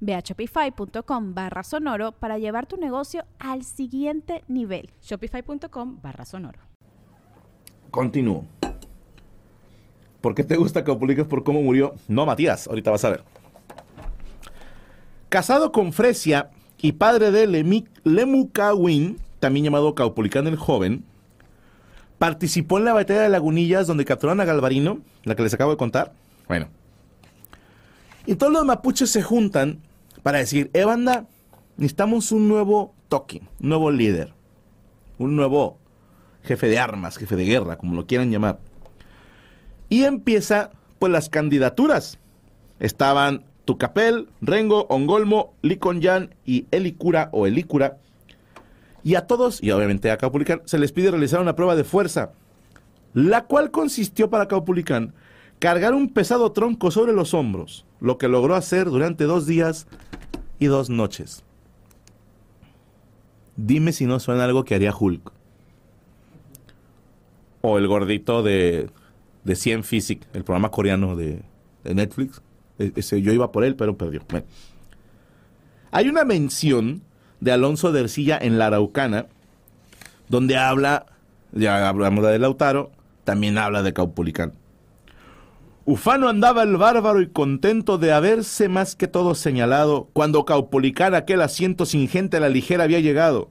Ve a shopify.com barra sonoro para llevar tu negocio al siguiente nivel. Shopify.com barra sonoro. Continúo. ¿Por qué te gusta que publiques por cómo murió? No, Matías, ahorita vas a ver. Casado con Fresia y padre de Lemucawin, también llamado Caupolicán el Joven, participó en la batalla de Lagunillas donde capturaron a Galvarino, la que les acabo de contar. Bueno, y todos los mapuches se juntan para decir, eh banda, necesitamos un nuevo toque, un nuevo líder, un nuevo jefe de armas, jefe de guerra, como lo quieran llamar. Y empieza pues las candidaturas. Estaban Tucapel, Rengo, Ongolmo, Liconyan y Elicura o Elicura. Y a todos, y obviamente a Caupulicán, se les pide realizar una prueba de fuerza, la cual consistió para Caupulicán cargar un pesado tronco sobre los hombros, lo que logró hacer durante dos días y dos noches. Dime si no suena algo que haría Hulk. O el gordito de, de 100 Physic, el programa coreano de, Netflix. E, yo iba por él, pero perdió. Hay una mención de Alonso de Ercilla en la Araucana, donde habla, ya hablamos de Lautaro, también habla de Caupolicán. Ufano andaba el bárbaro y contento de haberse más que todo señalado, cuando Caupolicán aquel asiento sin gente a la ligera había llegado.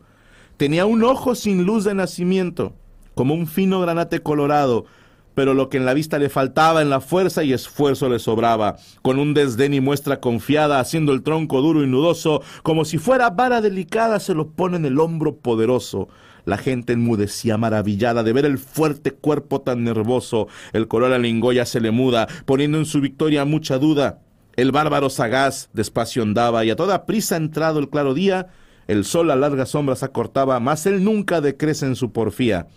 Tenía un ojo sin luz de nacimiento, como un fino granate colorado, pero lo que en la vista le faltaba en la fuerza y esfuerzo le sobraba, con un desdén y muestra confiada, haciendo el tronco duro y nudoso, como si fuera vara delicada se lo pone en el hombro poderoso. La gente enmudecía maravillada de ver el fuerte cuerpo tan nervoso. El color a lingoya se le muda, poniendo en su victoria mucha duda. El bárbaro sagaz despacio andaba y a toda prisa entrado el claro día, el sol a largas sombras acortaba, mas él nunca decrece en su porfía.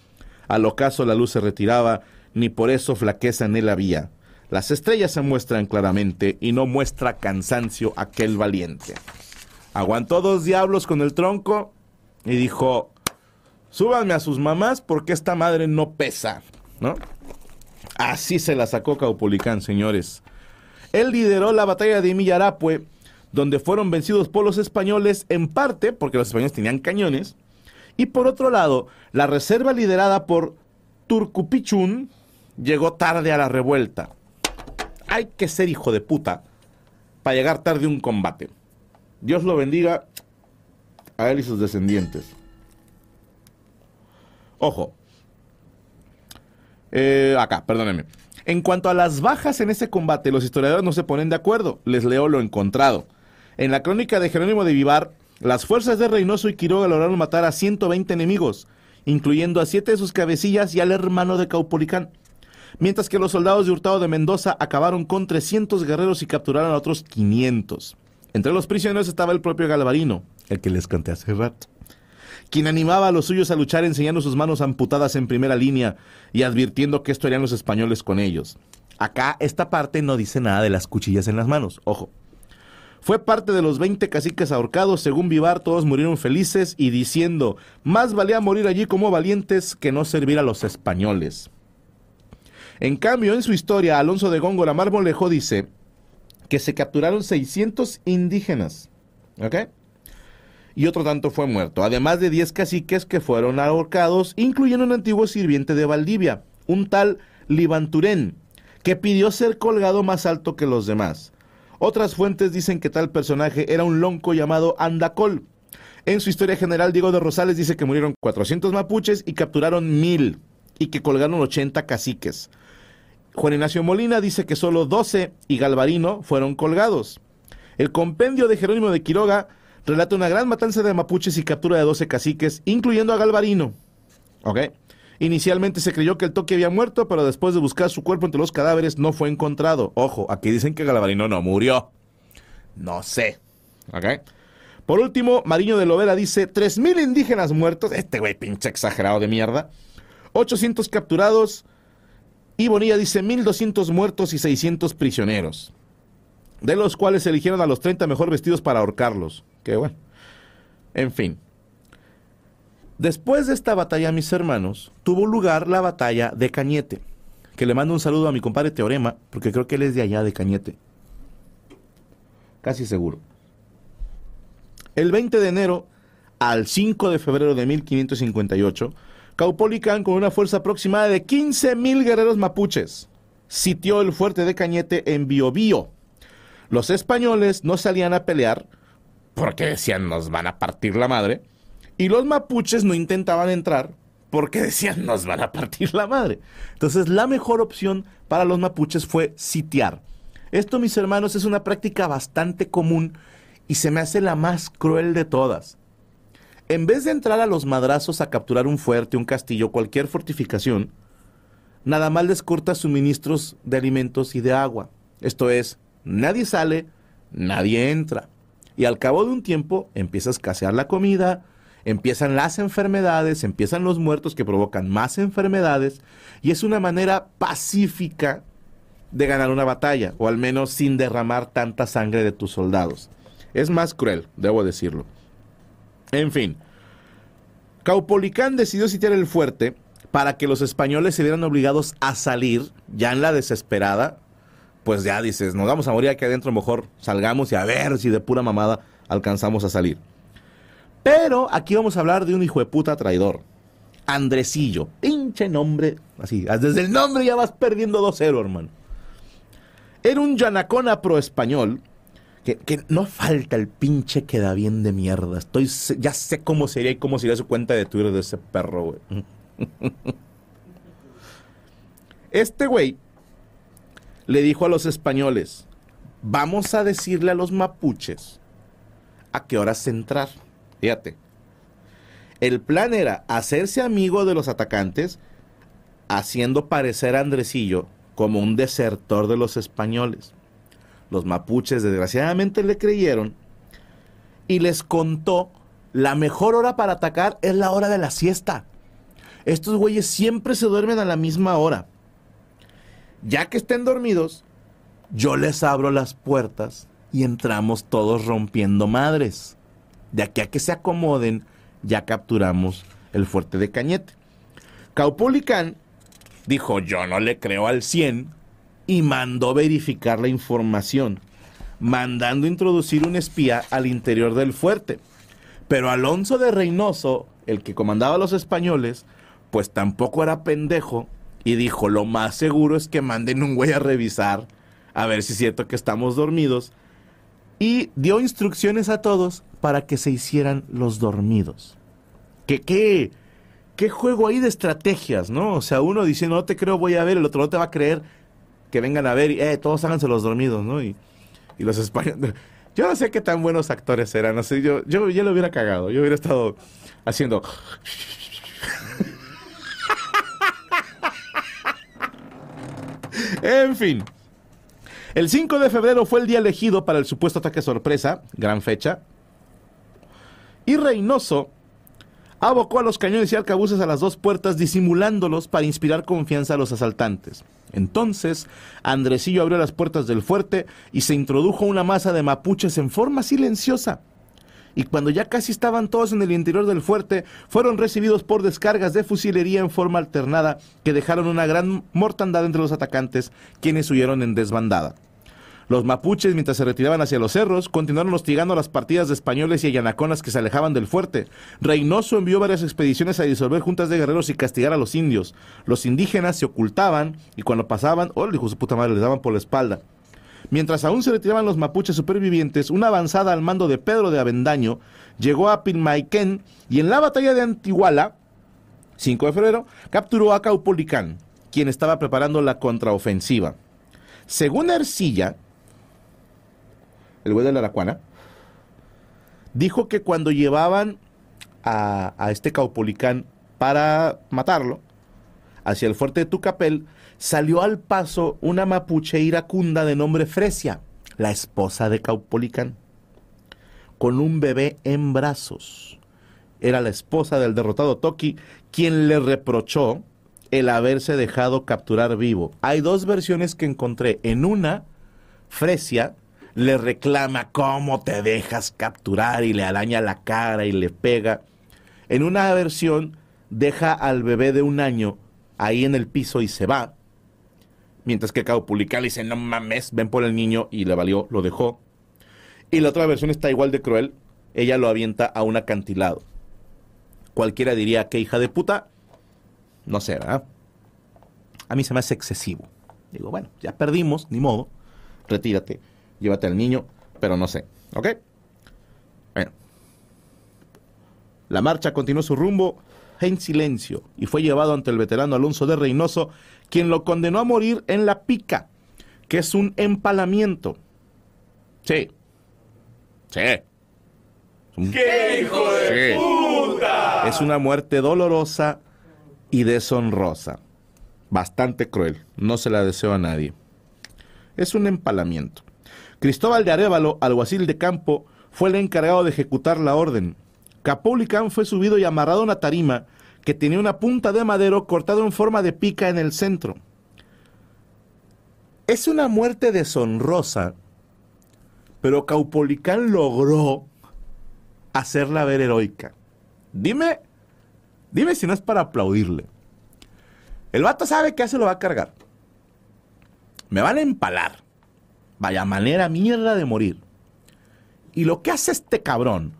Al ocaso la luz se retiraba, ni por eso flaqueza en él había. Las estrellas se muestran claramente y no muestra cansancio aquel valiente. Aguantó dos diablos con el tronco y dijo, súbanme a sus mamás porque esta madre no pesa, ¿no? Así se la sacó Caupolicán, señores. Él lideró la batalla de Millarapue, donde fueron vencidos por los españoles en parte porque los españoles tenían cañones, y por otro lado, la reserva liderada por Turcupichun llegó tarde a la revuelta. Hay que ser hijo de puta para llegar tarde a un combate. Dios lo bendiga a él y sus descendientes. Ojo. Eh, acá, perdónenme. En cuanto a las bajas en ese combate, los historiadores no se ponen de acuerdo. Les leo lo encontrado. En la crónica de Jerónimo de Vivar, las fuerzas de Reynoso y Quiroga lograron matar a 120 enemigos, incluyendo a siete de sus cabecillas y al hermano de Caupolicán. Mientras que los soldados de Hurtado de Mendoza acabaron con 300 guerreros y capturaron a otros 500. Entre los prisioneros estaba el propio Galvarino, el que les canté hace rato quien animaba a los suyos a luchar enseñando sus manos amputadas en primera línea y advirtiendo que esto harían los españoles con ellos. Acá esta parte no dice nada de las cuchillas en las manos, ojo. Fue parte de los 20 caciques ahorcados, según Vivar, todos murieron felices y diciendo, más valía morir allí como valientes que no servir a los españoles. En cambio, en su historia, Alonso de Góngora Marmolejo dice que se capturaron 600 indígenas. ¿Ok? Y otro tanto fue muerto, además de 10 caciques que fueron ahorcados, incluyendo un antiguo sirviente de Valdivia, un tal Libanturén, que pidió ser colgado más alto que los demás. Otras fuentes dicen que tal personaje era un lonco llamado Andacol. En su historia general, Diego de Rosales dice que murieron 400 mapuches y capturaron mil. y que colgaron 80 caciques. Juan Ignacio Molina dice que solo 12 y Galvarino fueron colgados. El compendio de Jerónimo de Quiroga relata una gran matanza de mapuches y captura de 12 caciques, incluyendo a Galvarino. ¿Ok? Inicialmente se creyó que el toque había muerto, pero después de buscar su cuerpo entre los cadáveres no fue encontrado. Ojo, aquí dicen que Galvarino no murió. No sé. ¿Ok? Por último, Mariño de Lovera dice 3.000 indígenas muertos. Este güey pinche exagerado de mierda. 800 capturados. Y Bonilla dice 1.200 muertos y 600 prisioneros. De los cuales eligieron a los 30 mejor vestidos para ahorcarlos. Qué bueno. En fin. Después de esta batalla, mis hermanos, tuvo lugar la batalla de Cañete. Que le mando un saludo a mi compadre Teorema, porque creo que él es de allá, de Cañete. Casi seguro. El 20 de enero al 5 de febrero de 1558, Caupolicán, con una fuerza aproximada de 15.000 guerreros mapuches, sitió el fuerte de Cañete en Biobío. Los españoles no salían a pelear porque decían nos van a partir la madre, y los mapuches no intentaban entrar porque decían nos van a partir la madre. Entonces la mejor opción para los mapuches fue sitiar. Esto, mis hermanos, es una práctica bastante común y se me hace la más cruel de todas. En vez de entrar a los madrazos a capturar un fuerte, un castillo, cualquier fortificación, nada más les corta suministros de alimentos y de agua. Esto es, nadie sale, nadie entra. Y al cabo de un tiempo empieza a escasear la comida, empiezan las enfermedades, empiezan los muertos que provocan más enfermedades, y es una manera pacífica de ganar una batalla, o al menos sin derramar tanta sangre de tus soldados. Es más cruel, debo decirlo. En fin, Caupolicán decidió sitiar el fuerte para que los españoles se vieran obligados a salir, ya en la desesperada, pues ya dices, nos vamos a morir aquí adentro, mejor salgamos y a ver si de pura mamada alcanzamos a salir. Pero aquí vamos a hablar de un hijo de puta traidor. Andresillo, pinche nombre, así, desde el nombre ya vas perdiendo 2-0, hermano. Era un yanacona pro español que, no falta el pinche queda bien de mierda. Estoy, ya sé cómo sería y cómo sería su cuenta de Twitter de ese perro, güey. Este güey le dijo a los españoles, vamos a decirle a los mapuches a qué horas entrar. Fíjate. El plan era hacerse amigo de los atacantes, haciendo parecer a Andresillo como un desertor de los españoles. Los mapuches desgraciadamente le creyeron y les contó la mejor hora para atacar es la hora de la siesta. Estos güeyes siempre se duermen a la misma hora. Ya que estén dormidos, yo les abro las puertas y entramos todos rompiendo madres. De aquí a que se acomoden, ya capturamos el fuerte de Cañete. Caupolicán dijo, yo no le creo al 100, y mandó verificar la información, mandando introducir un espía al interior del fuerte. Pero Alonso de Reynoso, el que comandaba a los españoles, pues tampoco era pendejo y dijo, lo más seguro es que manden un güey a revisar, a ver si es cierto que estamos dormidos. Y dio instrucciones a todos para que se hicieran los dormidos. ¿Qué, qué, qué juego hay de estrategias, no? O sea, uno dice, no te creo, voy a ver, el otro no te va a creer que vengan a ver y, eh, todos háganse los dormidos, ¿no? Y, y los españoles... Yo no sé qué tan buenos actores eran, no sé, yo, yo, yo lo hubiera cagado, yo hubiera estado haciendo... en fin. El 5 de febrero fue el día elegido para el supuesto ataque sorpresa, gran fecha. Y Reynoso abocó a los cañones y arcabuces a las dos puertas disimulándolos para inspirar confianza a los asaltantes. Entonces, Andresillo abrió las puertas del fuerte y se introdujo una masa de mapuches en forma silenciosa. Y cuando ya casi estaban todos en el interior del fuerte, fueron recibidos por descargas de fusilería en forma alternada que dejaron una gran mortandad entre los atacantes, quienes huyeron en desbandada. Los mapuches, mientras se retiraban hacia los cerros, continuaron hostigando a las partidas de españoles y yanaconas que se alejaban del fuerte. Reynoso envió varias expediciones a disolver juntas de guerreros y castigar a los indios. Los indígenas se ocultaban y cuando pasaban, oh, dijo su puta madre, les daban por la espalda. Mientras aún se retiraban los mapuches supervivientes, una avanzada al mando de Pedro de Avendaño llegó a Pilmaiquén y en la batalla de Antiguala 5 de febrero, capturó a Caupolicán, quien estaba preparando la contraofensiva. Según Ercilla, el güey de la Aracuana, dijo que cuando llevaban a, a este Caupolicán para matarlo hacia el fuerte de Tucapel, salió al paso una mapuche iracunda de nombre Fresia, la esposa de Caupolicán, con un bebé en brazos. Era la esposa del derrotado Toki, quien le reprochó el haberse dejado capturar vivo. Hay dos versiones que encontré. En una, Fresia le reclama cómo te dejas capturar y le araña la cara y le pega. En una versión, deja al bebé de un año ahí en el piso y se va. Mientras que Caupolicán dice, no mames, ven por el niño y le valió, lo dejó. Y la otra versión está igual de cruel. Ella lo avienta a un acantilado. Cualquiera diría que hija de puta. No sé, ¿verdad? A mí se me hace excesivo. Digo, bueno, ya perdimos, ni modo. Retírate, llévate al niño, pero no sé. ¿Ok? Bueno. La marcha continuó su rumbo en silencio y fue llevado ante el veterano Alonso de Reynoso, quien lo condenó a morir en la pica, que es un empalamiento. Sí. Sí. ¡Qué hijo de Sí. puta! Es una muerte dolorosa y deshonrosa. Bastante cruel. No se la deseo a nadie. Es un empalamiento. Cristóbal de Arevalo, alguacil de campo, fue el encargado de ejecutar la orden. Capoulicán fue subido y amarrado a una tarima que tenía una punta de madero cortado en forma de pica en el centro. Es una muerte deshonrosa, pero Caupolicán logró hacerla ver heroica. Dime, dime si no es para aplaudirle. El vato sabe que se lo va a cargar. Me van a empalar. Vaya manera mierda de morir. Y lo que hace este cabrón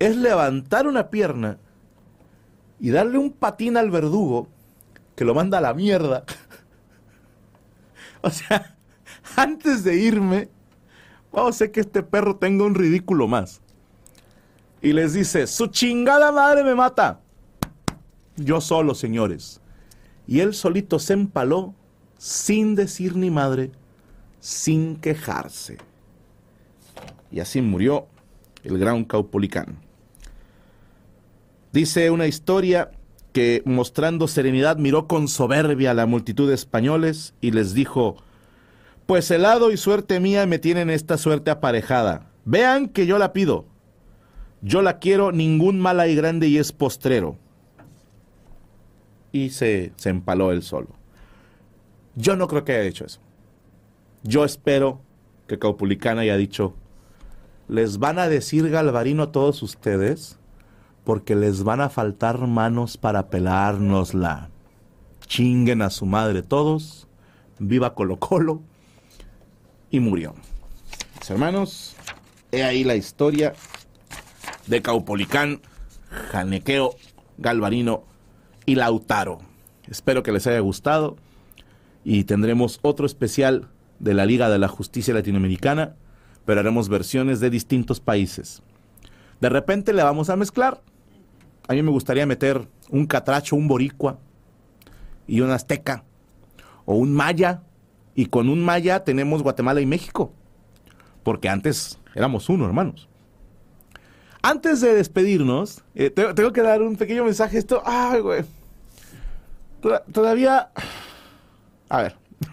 es levantar una pierna y darle un patín al verdugo que lo manda a la mierda. o sea, antes de irme, vamos a hacer que este perro tenga un ridículo más. Y les dice, su chingada madre me mata. Yo solo, señores. Y él solito se empaló sin decir ni madre, sin quejarse. Y así murió el gran Caupolicán. Dice una historia que mostrando serenidad miró con soberbia a la multitud de españoles y les dijo, pues helado y suerte mía me tienen esta suerte aparejada. Vean que yo la pido. Yo la quiero, ningún mala y grande y es postrero. Y se, se empaló él solo. Yo no creo que haya dicho eso. Yo espero que Caupulicán haya dicho, les van a decir Galvarino a todos ustedes porque les van a faltar manos para pelárnosla. Chinguen a su madre todos, viva Colo Colo, y murió. Mis hermanos, he ahí la historia de Caupolicán, Janequeo, Galvarino y Lautaro. Espero que les haya gustado y tendremos otro especial de la Liga de la Justicia Latinoamericana, pero haremos versiones de distintos países. De repente le vamos a mezclar. A mí me gustaría meter un catracho, un boricua y un azteca o un maya. Y con un maya tenemos Guatemala y México. Porque antes éramos uno, hermanos. Antes de despedirnos, eh, te- tengo que dar un pequeño mensaje. Esto, ay, güey. Toda- Todavía. A ver.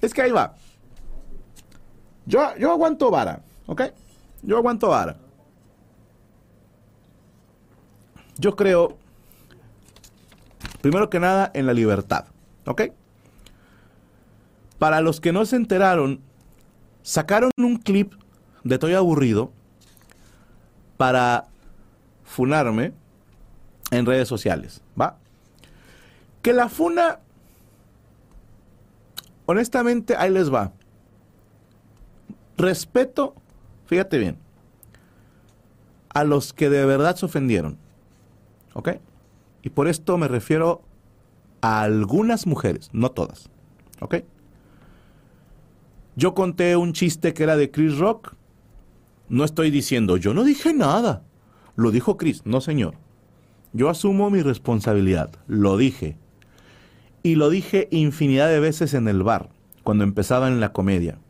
Es que ahí va. Yo, yo aguanto vara, ¿ok? Yo aguanto vara. Yo creo, primero que nada, en la libertad, ¿ok? Para los que no se enteraron, sacaron un clip de Estoy aburrido para funarme en redes sociales, ¿va? Que la funa, honestamente, ahí les va. Respeto, fíjate bien, a los que de verdad se ofendieron, ¿ok? Y por esto me refiero a algunas mujeres, no todas, ¿ok? Yo conté un chiste que era de Chris Rock. No estoy diciendo, yo no dije nada. Lo dijo Chris. No, señor. Yo asumo mi responsabilidad, lo dije. Y lo dije infinidad de veces en el bar, cuando empezaba en la comedia.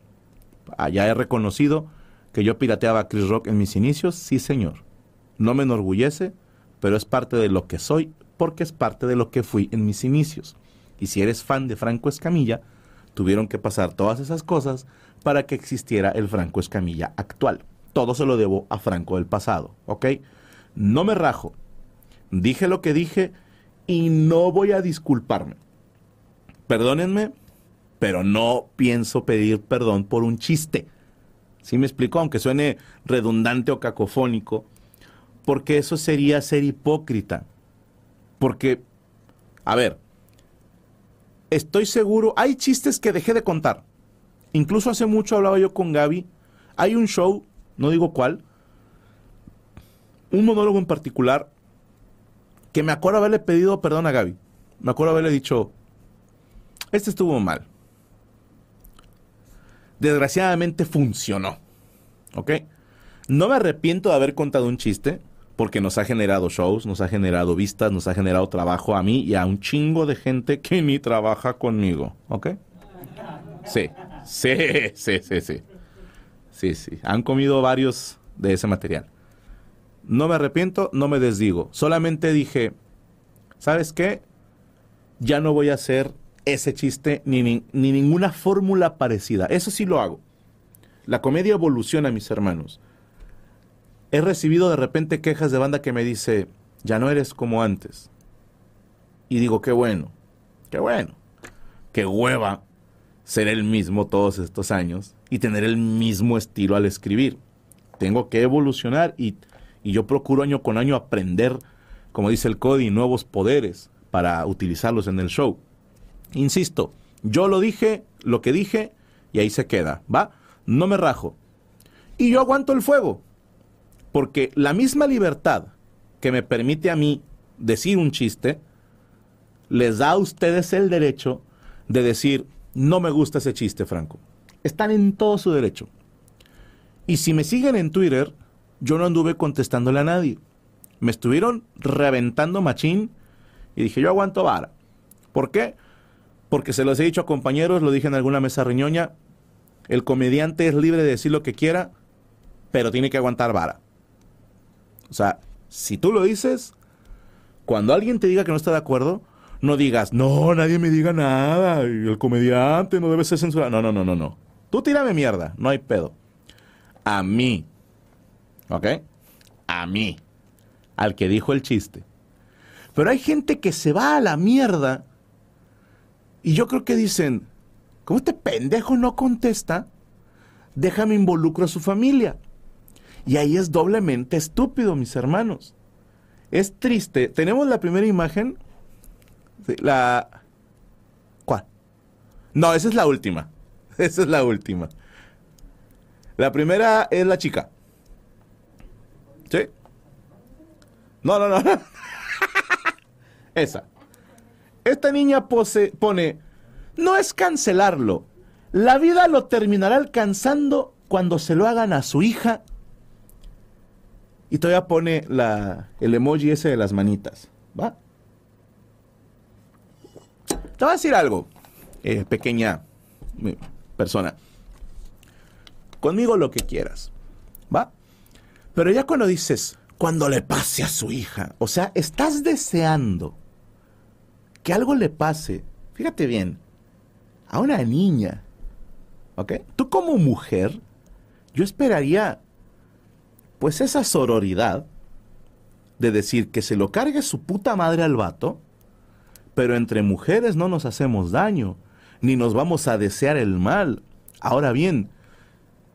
Allá he reconocido que yo pirateaba a Chris Rock en mis inicios, sí señor. No me enorgullece, pero es parte de lo que soy, porque es parte de lo que fui en mis inicios. Y si eres fan de Franco Escamilla, tuvieron que pasar todas esas cosas para que existiera el Franco Escamilla actual. Todo se lo debo a Franco del pasado, ¿ok? No me rajo. Dije lo que dije y no voy a disculparme. Perdónenme, pero no pienso pedir perdón por un chiste. ¿Sí me explico? Aunque suene redundante o cacofónico, porque eso sería ser hipócrita. Porque, a ver, estoy seguro, hay chistes que dejé de contar. Incluso hace mucho hablaba yo con Gaby. Hay un show, no digo cuál, un monólogo en particular, que me acuerdo haberle pedido perdón a Gaby. Me acuerdo haberle dicho, este estuvo mal. Desgraciadamente funcionó. ¿Ok? No me arrepiento de haber contado un chiste, porque nos ha generado shows, nos ha generado vistas, nos ha generado trabajo a mí y a un chingo de gente que ni trabaja conmigo. ¿Ok? Sí, sí, sí, sí, sí. Sí, sí. Han comido varios de ese material. No me arrepiento, no me desdigo. Solamente dije, ¿sabes qué? Ya no voy a hacer ese chiste ni, ni, ninguna fórmula parecida. Eso sí lo hago. La comedia evoluciona, mis hermanos. He recibido de repente quejas de banda que me dice, ya no eres como antes. Y digo, qué bueno, qué bueno. Qué hueva ser el mismo todos estos años y tener el mismo estilo al escribir. Tengo que evolucionar y y yo procuro año con año aprender, como dice el Cody, nuevos poderes para utilizarlos en el show. Insisto, yo lo dije, lo que dije, y ahí se queda, ¿va? No me rajo. Y yo aguanto el fuego, porque la misma libertad que me permite a mí decir un chiste, les da a ustedes el derecho de decir, no me gusta ese chiste, Franco. Están en todo su derecho. Y si me siguen en Twitter, yo no anduve contestándole a nadie. Me estuvieron reventando machín y dije, yo aguanto vara. ¿Por qué? Porque se los he dicho a compañeros, lo dije en alguna mesa riñoña, el comediante es libre de decir lo que quiera, pero tiene que aguantar vara. O sea, si tú lo dices, cuando alguien te diga que no está de acuerdo, no digas, no, nadie me diga nada, el comediante no debe ser censurado. No, no, no, no, no. Tú tírame mierda, no hay pedo. A mí, ¿Ok? A mí, al que dijo el chiste. Pero hay gente que se va a la mierda y yo creo que dicen, como este pendejo no contesta, déjame involucro a su familia. Y ahí es doblemente estúpido, mis hermanos. Es triste. Tenemos la primera imagen. La... ¿Cuál? No, esa es la última. Esa es la última. La primera es la chica. ¿Sí? No, no, no. Esa. Esta niña pone, no es cancelarlo. La vida lo terminará alcanzando cuando se lo hagan a su hija. Y todavía pone la, el emoji ese de las manitas. ¿Va? Te voy a decir algo, eh, pequeña eh, persona. Conmigo lo que quieras. ¿Va? Pero ya cuando dices, cuando le pase a su hija, o sea, estás deseando que algo le pase, fíjate bien, a una niña, ¿ok? Tú como mujer, yo esperaría, pues esa sororidad de decir que se lo cargue su puta madre al vato, pero entre mujeres no nos hacemos daño, ni nos vamos a desear el mal. Ahora bien,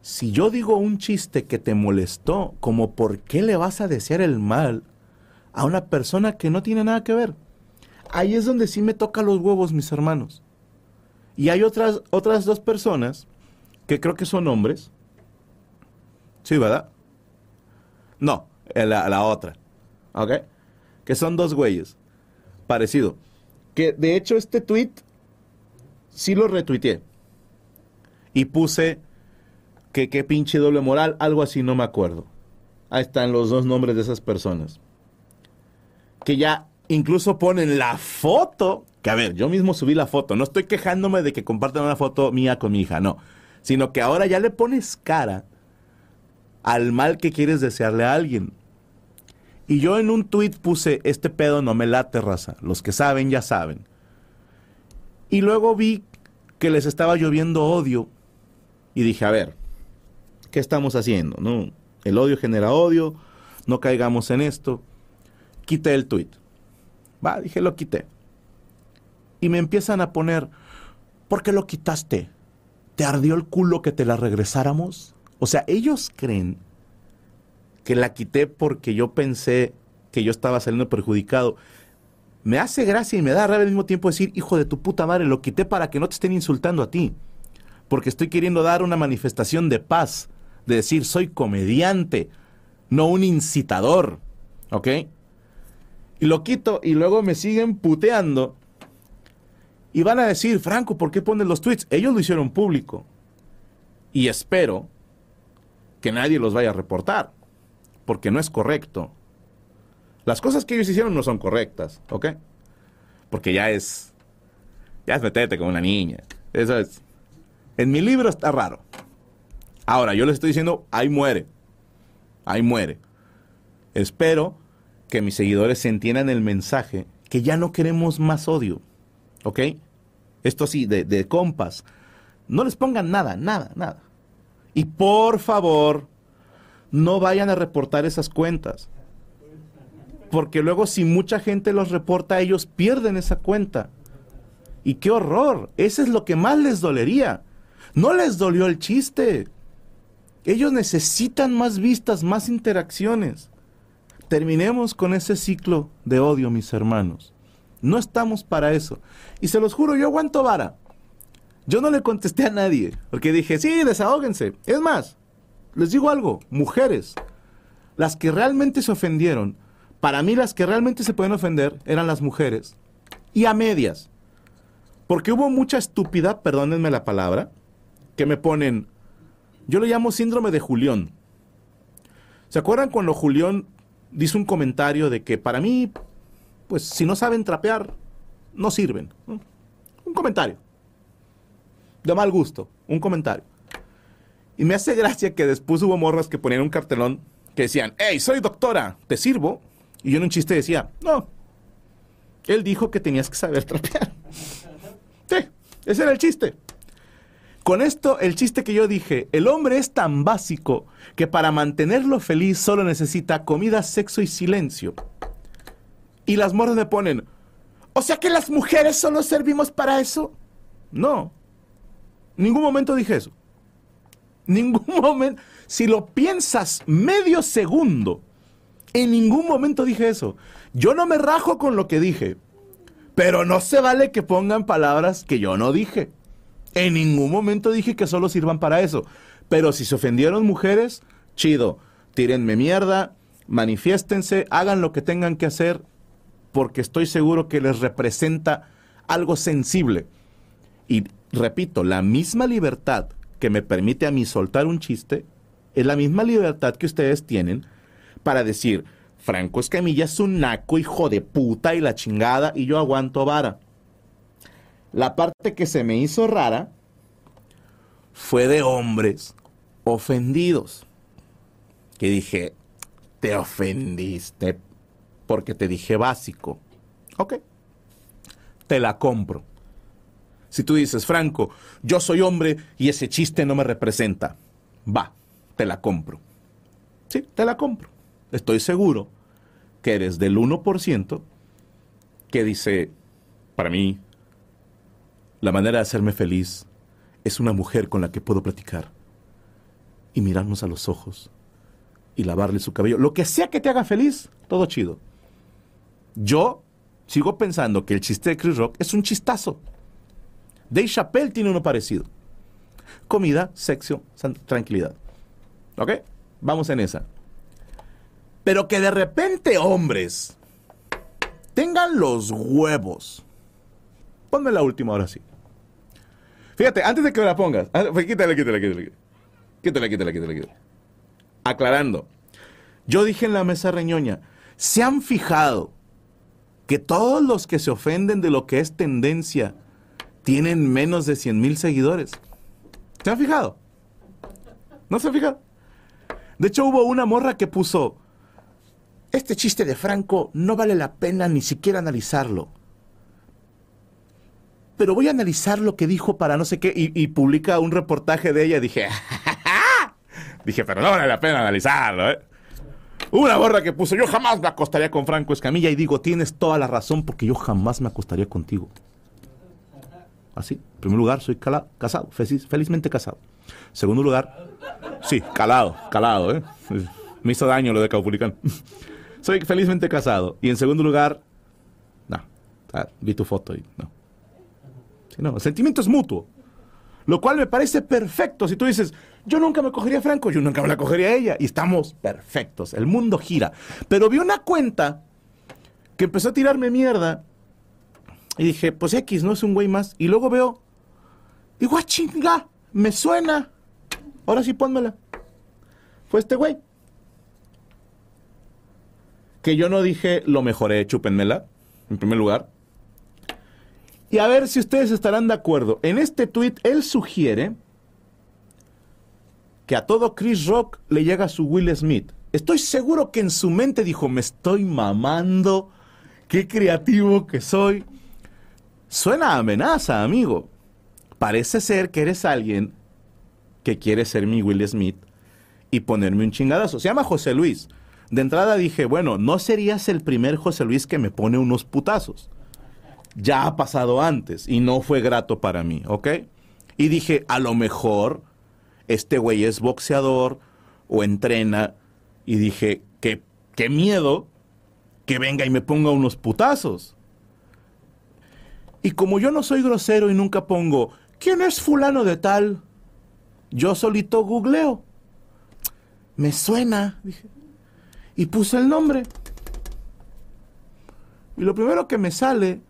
si yo digo un chiste que te molestó, como por qué le vas a desear el mal a una persona que no tiene nada que ver. Ahí es donde sí me toca los huevos, mis hermanos. Y hay otras, otras dos personas que creo que son hombres. Sí, ¿verdad? No, eh, la, la otra. ¿Ok? Que son dos güeyes. Parecido. Que de hecho este tweet sí lo retuiteé. Y puse que qué pinche doble moral, algo así no me acuerdo. Ahí están los dos nombres de esas personas. que ya incluso ponen la foto, que a ver, yo mismo subí la foto, no estoy quejándome de que compartan una foto mía con mi hija, no, sino que ahora ya le pones cara al mal que quieres desearle a alguien. Y yo en un tweet puse, este pedo no me late, raza, los que saben ya saben. Y luego vi que les estaba lloviendo odio y dije, a ver, ¿qué estamos haciendo? No, el odio genera odio, no caigamos en esto. Quité el tweet. Va, dije, lo quité. Y me empiezan a poner, ¿por qué lo quitaste? ¿Te ardió el culo que te la regresáramos? O sea, ellos creen que la quité porque yo pensé que yo estaba saliendo perjudicado. Me hace gracia y me da rabia al mismo tiempo decir, hijo de tu puta madre, lo quité para que no te estén insultando a ti. Porque estoy queriendo dar una manifestación de paz, de decir, soy comediante, no un incitador. ¿Ok? Y lo quito y luego me siguen puteando. Y van a decir, Franco, ¿por qué pones los tweets? Ellos lo hicieron público. Y espero que nadie los vaya a reportar. Porque no es correcto. Las cosas que ellos hicieron no son correctas, ¿ok? Porque ya es. Ya es meterte con una niña. Eso es. En mi libro está raro. Ahora, yo les estoy diciendo, ahí muere. Ahí muere. Espero que mis seguidores se entiendan el mensaje que ya no queremos más odio. ¿Ok? Esto así, de, de compas. No les pongan nada, nada, nada. Y por favor, no vayan a reportar esas cuentas. Porque luego si mucha gente los reporta, ellos pierden esa cuenta. Y qué horror. Ese es lo que más les dolería. No les dolió el chiste. Ellos necesitan más vistas, más interacciones. Terminemos con ese ciclo de odio, mis hermanos. No estamos para eso. Y se los juro, yo aguanto vara. Yo no le contesté a nadie, porque dije, sí, desahóguense. Es más, les digo algo, mujeres, las que realmente se ofendieron, para mí las que realmente se pueden ofender eran las mujeres. Y a medias. Porque hubo mucha estupidez, perdónenme la palabra, que me ponen, yo le llamo síndrome de Julián. ¿Se acuerdan cuando Julián dice un comentario de que para mí, pues si no saben trapear, no sirven? Un comentario. De mal gusto, un comentario. Y me hace gracia que después hubo morras que ponían un cartelón que decían, hey, soy doctora, ¿te sirvo? Y yo en un chiste decía, no. Él dijo que tenías que saber trapear. Sí, ese era el chiste. Con esto, el chiste que yo dije, el hombre es tan básico que para mantenerlo feliz solo necesita comida, sexo y silencio. Y las morras me ponen, o sea que las mujeres solo servimos para eso. No, ningún momento dije eso. Ningún momento, si lo piensas medio segundo, en ningún momento dije eso. Yo no me rajo con lo que dije, pero no se vale que pongan palabras que yo no dije. En ningún momento dije que solo sirvan para eso. Pero si se ofendieron mujeres, chido. Tírenme mierda, manifiéstense, hagan lo que tengan que hacer, porque estoy seguro que les representa algo sensible. Y repito, la misma libertad que me permite a mí soltar un chiste es la misma libertad que ustedes tienen para decir, Franco Escamilla es un naco, hijo de puta y la chingada, y yo aguanto vara. La parte que se me hizo rara fue de hombres ofendidos. Que dije, te ofendiste porque te dije básico. Ok, te la compro. Si tú dices, Franco, yo soy hombre y ese chiste no me representa, va, te la compro. Sí, te la compro. Estoy seguro que eres del 1% que dice, para mí, la manera de hacerme feliz es una mujer con la que puedo platicar y mirarnos a los ojos y lavarle su cabello. Lo que sea que te haga feliz, todo chido. Yo sigo pensando que el chiste de Chris Rock es un chistazo. Dave Chappelle tiene uno parecido. Comida, sexo, tranquilidad. ¿Ok? Vamos en esa. Pero que de repente hombres tengan los huevos. Ponme la última ahora sí. Fíjate, antes de que la pongas, ah, pues quítale, quítale, quítale. Quítale, quítale, quítale, quítale. Aclarando. Yo dije en la mesa reñoña, ¿se han fijado que todos los que se ofenden de lo que es tendencia tienen menos de 100 mil seguidores. ¿Se han fijado? ¿No se han fijado? De hecho, hubo una morra que puso, este chiste de Franco no vale la pena ni siquiera analizarlo. Pero voy a analizar lo que dijo para no sé qué y, publica un reportaje de ella. Dije, dije, pero no vale la pena analizarlo. ¿eh? Una morra que puso, yo jamás me acostaría con Franco Escamilla y digo, tienes toda la razón porque yo jamás me acostaría contigo. Así, en primer lugar, soy cala- casado, feliz- felizmente casado. Segundo lugar, sí, calado, calado, ¿eh? Me hizo daño lo de Caupulicán. Soy felizmente casado. Y en segundo lugar, no, sea, vi tu foto y no. No, sentimiento es mutuo. Lo cual me parece perfecto. Si tú dices, yo nunca me cogería a Franco, yo nunca me la cogería a ella. Y estamos perfectos. El mundo gira. Pero vi una cuenta que empezó a tirarme mierda. Y dije, pues X, no es un güey más. Y luego veo, digo, ah, chinga, me suena. Ahora sí pónmela. Fue este güey. Que yo no dije lo mejoré, chúpenmela, en primer lugar. Y a ver si ustedes estarán de acuerdo. En este tweet él sugiere que a todo Chris Rock le llega su Will Smith. Estoy seguro que en su mente dijo, me estoy mamando, qué creativo que soy. Suena amenaza, amigo. Parece ser que eres alguien que quiere ser mi Will Smith y ponerme un chingadazo. Se llama José Luis. De entrada dije, bueno, no serías el primer José Luis que me pone unos putazos. Ya ha pasado antes y no fue grato para mí, ¿ok? Y dije, a lo mejor este güey es boxeador o entrena. Y dije, qué, qué miedo que venga y me ponga unos putazos. Y como yo no soy grosero y nunca pongo, ¿quién es fulano de tal? Yo solito googleo. Me suena, dije. Y puse el nombre. Y lo primero que me sale,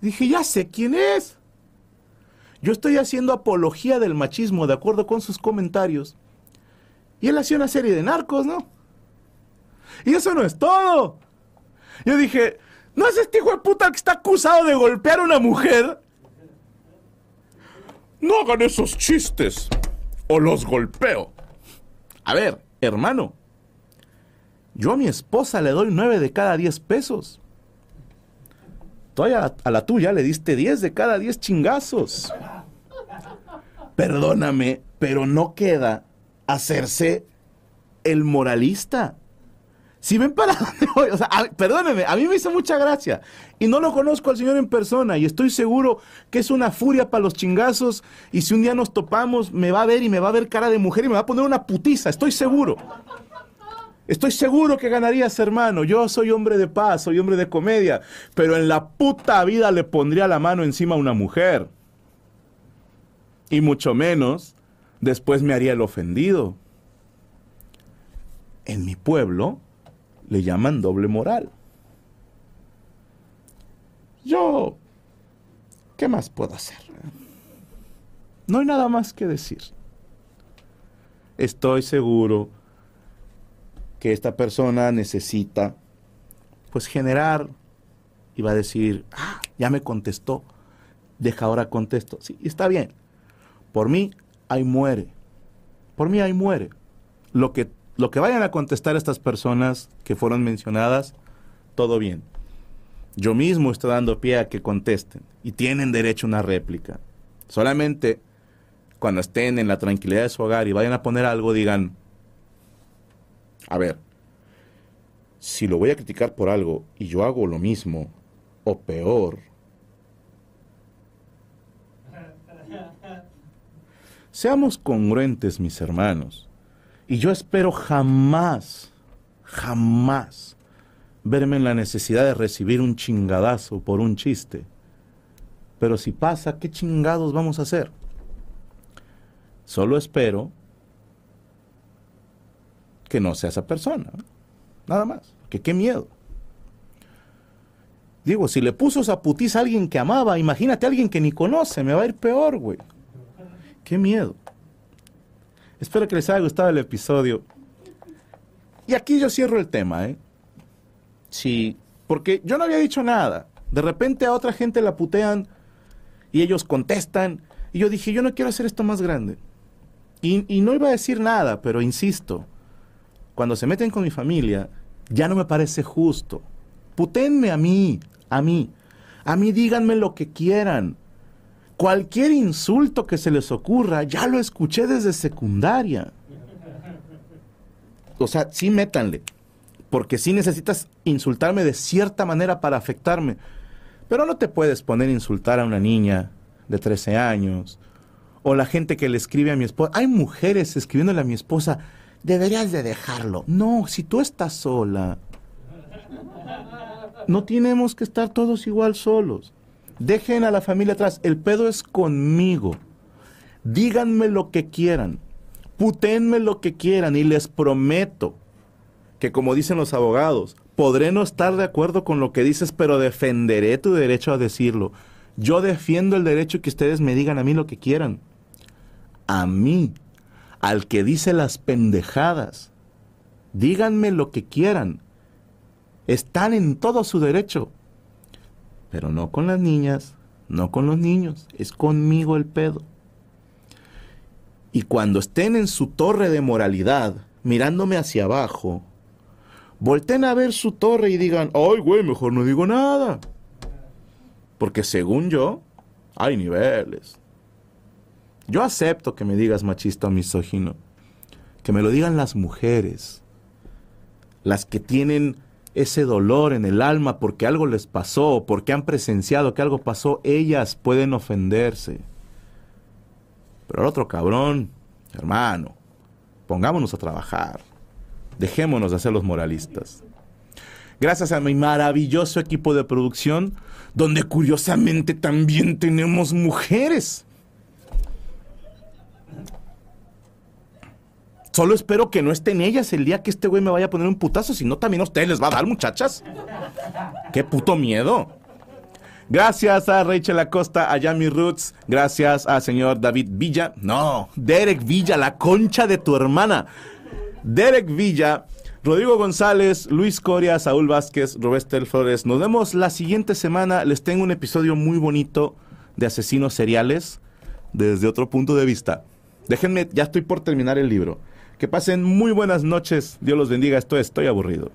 dije, ya sé quién es. Yo estoy haciendo apología del machismo de acuerdo con sus comentarios. Y él hacía una serie de narcos, ¿no? Y eso no es todo. Yo dije, ¿no es este hijo de puta que está acusado de golpear a una mujer? No hagan esos chistes. O los golpeo. A ver, hermano. Yo a mi esposa le doy nueve de cada diez pesos. A la, tuya le diste diez de cada diez chingazos. Perdóname, pero no queda hacerse el moralista. Si ven para dónde o sea, a- a mí me hizo mucha gracia. Y no lo conozco al señor en persona y estoy seguro que es una furia para los chingazos. Y si un día nos topamos, me va a ver y me va a ver cara de mujer y me va a poner una putiza, estoy seguro. Estoy seguro que ganarías, hermano. Yo soy hombre de paz, soy hombre de comedia. Pero en la puta vida le pondría la mano encima a una mujer. Y mucho menos, después me haría el ofendido. En mi pueblo le llaman doble moral. Yo, ¿qué más puedo hacer? No hay nada más que decir. Estoy seguro que esta persona necesita, pues, generar y va a decir, ah, ya me contestó, deja ahora contesto. Sí, está bien. Por mí, ahí muere. Por mí, ahí muere. Lo que, lo que vayan a contestar estas personas que fueron mencionadas, todo bien. Yo mismo estoy dando pie a que contesten y tienen derecho a una réplica. Solamente cuando estén en la tranquilidad de su hogar y vayan a poner algo, digan, a ver, si lo voy a criticar por algo y yo hago lo mismo o peor, seamos congruentes, mis hermanos. Y yo espero jamás, jamás verme en la necesidad de recibir un chingadazo por un chiste. Pero si pasa, ¿qué chingados vamos a hacer? Solo espero que no sea esa persona. Nada más. Que qué miedo. Digo, si le puso esa putiza a alguien que amaba, imagínate a alguien que ni conoce, me va a ir peor, güey. Qué miedo. Espero que les haya gustado el episodio. Y aquí yo cierro el tema, ¿eh? Si Porque yo no había dicho nada. De repente a otra gente la putean y ellos contestan. Y yo dije, yo no quiero hacer esto más grande. Y, y no iba a decir nada, pero insisto, cuando se meten con mi familia, ya no me parece justo. Putenme a mí, a mí. A mí díganme lo que quieran. Cualquier insulto que se les ocurra, ya lo escuché desde secundaria. O sea, sí métanle. Porque sí necesitas insultarme de cierta manera para afectarme. Pero no te puedes poner a insultar a una niña de 13 años. O la gente que le escribe a mi esposa. Hay mujeres escribiéndole a mi esposa, deberías de dejarlo. No, si tú estás sola, no tenemos que estar todos igual solos. Dejen a la familia atrás. El pedo es conmigo. Díganme lo que quieran. Putenme lo que quieran y les prometo que como dicen los abogados, podré no estar de acuerdo con lo que dices, pero defenderé tu derecho a decirlo. Yo defiendo el derecho que ustedes me digan a mí lo que quieran. A mí, al que dice las pendejadas. Díganme lo que quieran. Están en todo su derecho. Pero no con las niñas, no con los niños, es conmigo el pedo. Y cuando estén en su torre de moralidad, mirándome hacia abajo, volten a ver su torre y digan, ay, güey, mejor no digo nada. Porque según yo, hay niveles. Yo acepto que me digas machista o misógino. Que me lo digan las mujeres. Las que tienen ese dolor en el alma porque algo les pasó, porque han presenciado que algo pasó, ellas pueden ofenderse. Pero el otro cabrón, hermano, pongámonos a trabajar. Dejémonos de hacer los moralistas. Gracias a mi maravilloso equipo de producción, donde curiosamente también tenemos mujeres. Solo espero que no estén ellas el día que este güey me vaya a poner un putazo, si no también a ustedes les va a dar, muchachas. Qué puto miedo. Gracias a Rachel Acosta, a Yami Roots. Gracias al señor David Villa. No, Derek Villa, la concha de tu hermana. Derek Villa, Rodrigo González, Luis Coria, Saúl Vázquez, Robestel Flores. Nos vemos la siguiente semana. Les tengo un episodio muy bonito de asesinos seriales desde otro punto de vista. Déjenme, ya estoy por terminar el libro. Que pasen muy buenas noches. Dios los bendiga. Esto Estoy aburrido.